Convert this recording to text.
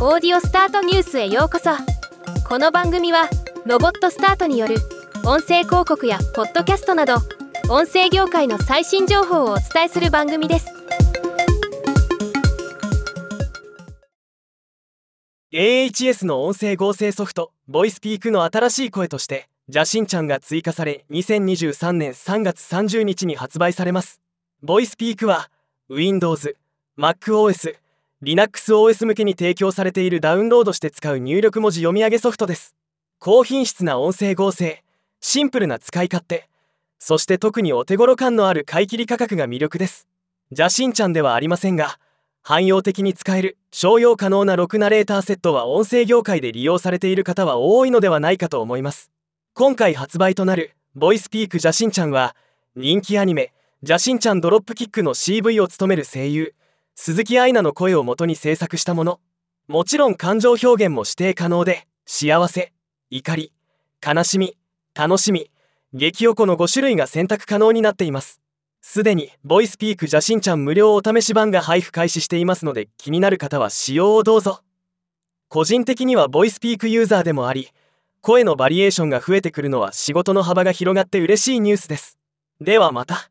オーディオスタートニュースへようこそ。この番組はロボットスタートによる音声広告やポッドキャストなど音声業界の最新情報をお伝えする番組です。AHS の音声合成ソフトボイスピークの新しい声としてジャシンちゃんが追加され2023年3月30日に発売されます。ボイスピークは Windows、MacOS、LinuxOS 向けに提供されているダウンロードして使う入力文字読み上げソフトです。高品質な音声合成。シンプルな使い勝手。そして特にお手頃感のある買い切り価格が魅力です。ジャシンちゃんではありませんが汎用的に使える商用可能な6ナレーターセットは音声業界で利用されている方は多いのではないかと思います。今回発売となるボイスピークジャシンちゃんは人気アニメジャシンちゃんドロップキックの CV を務める声優鈴木愛菜の声を元に制作したもの。もちろん感情表現も指定可能で幸せ怒り悲しみ楽しみ激おこの5種類が選択可能になっています。すでにボイスピーク邪神ちゃん無料お試し版が配布開始していますので気になる方は使用をどうぞ。個人的にはボイスピークユーザーでもあり声のバリエーションが増えてくるのは仕事の幅が広がって嬉しいニュースです。ではまた。